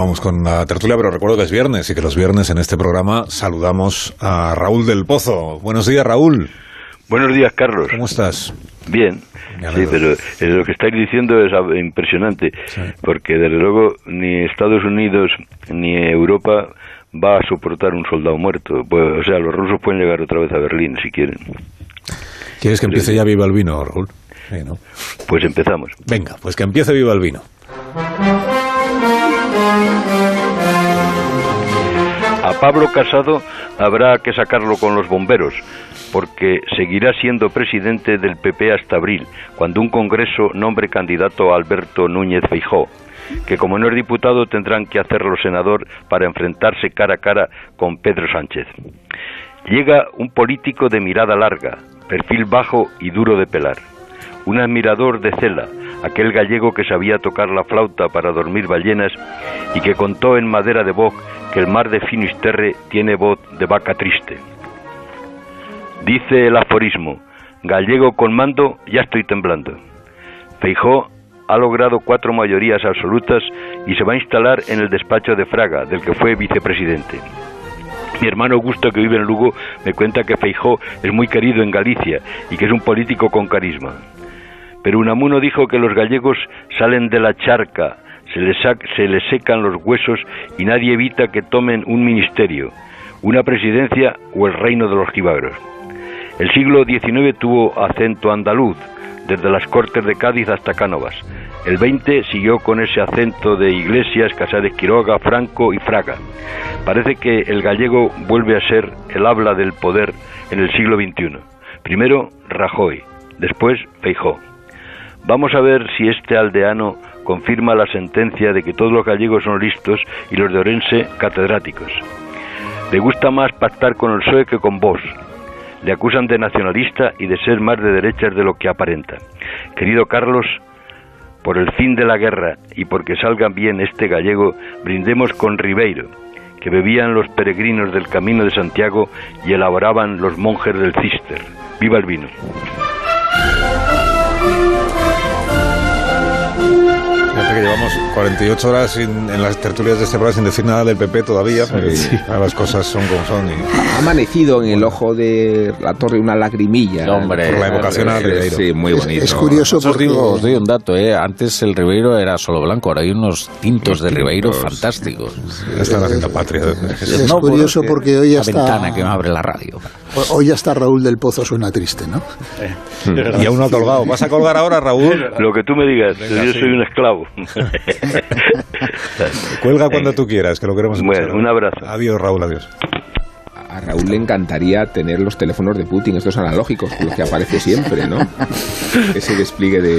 Vamos con la tertulia, pero recuerdo que es viernes y que los viernes en este programa saludamos a Raúl del Pozo. Buenos días, Raúl. Buenos días, Carlos. ¿Cómo estás? Bien. Sí, pero lo que estáis diciendo es impresionante, porque desde luego ni Estados Unidos ni Europa va a soportar un soldado muerto. Pues, o sea, los rusos pueden llegar otra vez a Berlín si quieren. ¿Quieres que empiece ya Viva el Vino, Raúl? Pues empezamos. Venga, pues que empiece Viva el Vino. A Pablo Casado habrá que sacarlo con los bomberos, porque seguirá siendo presidente del PP hasta abril, cuando un Congreso nombre candidato a Alberto Núñez Feijó, que como no es diputado tendrán que hacerlo senador para enfrentarse cara a cara con Pedro Sánchez. Llega un político de mirada larga, perfil bajo y duro de pelar, un admirador de Cela, aquel gallego que sabía tocar la flauta para dormir ballenas y que contó en madera de boj que el mar de Finisterre tiene voz de vaca triste. Dice el aforismo, gallego con mando, ya estoy temblando. Feijó ha logrado cuatro mayorías absolutas y se va a instalar en el despacho de Fraga, del que fue vicepresidente. Mi hermano Augusto, que vive en Lugo, me cuenta que Feijó es muy querido en Galicia y que es un político con carisma. Pero Unamuno dijo que los gallegos salen de la charca, se les, se les secan los huesos y nadie evita que tomen un ministerio, una presidencia o el reino de los jibagros. El siglo XIX tuvo acento andaluz, desde las Cortes de Cádiz hasta Cánovas. El XX siguió con ese acento de Iglesias, Casares Quiroga, Franco y Fraga. Parece que el gallego vuelve a ser el habla del poder en el siglo XXI. Primero Rajoy, después Feijó. Vamos a ver si este aldeano confirma la sentencia de que todos los gallegos son listos y los de Orense catedráticos. Le gusta más pactar con el PSOE que con vos. Le acusan de nacionalista y de ser más de derechas de lo que aparenta. Querido Carlos, por el fin de la guerra y porque salga bien este gallego, brindemos con Ribeiro, que bebían los peregrinos del Camino de Santiago y elaboraban los monjes del Cister. ¡Viva el vino! Que llevamos 48 horas en las tertulias de este programa sin decir nada del PP todavía, las cosas son como son. Ha amanecido en el ojo de la torre una lagrimilla. Hombre, por la evocación al Ribeiro. Sí, muy bonito. Es, curioso porque... os doy un dato, ¿eh? antes el Ribeiro era solo blanco, ahora hay unos tintos de Ribeiro fantásticos. Están haciendo patria. Es, curioso porque hoy ya está... La ventana que me abre la radio. Hoy ya está Raúl del Pozo, suena triste, ¿no? Y aún no ha colgado. ¿Vas a colgar ahora, Raúl? Lo que tú me digas, yo soy un esclavo. Cuelga cuando tú quieras, que lo queremos escuchar. Bueno, un abrazo. Adiós, Raúl, adiós. A Raúl le encantaría tener los teléfonos de Putin, estos analógicos, los que aparece siempre, ¿no? Ese despliegue de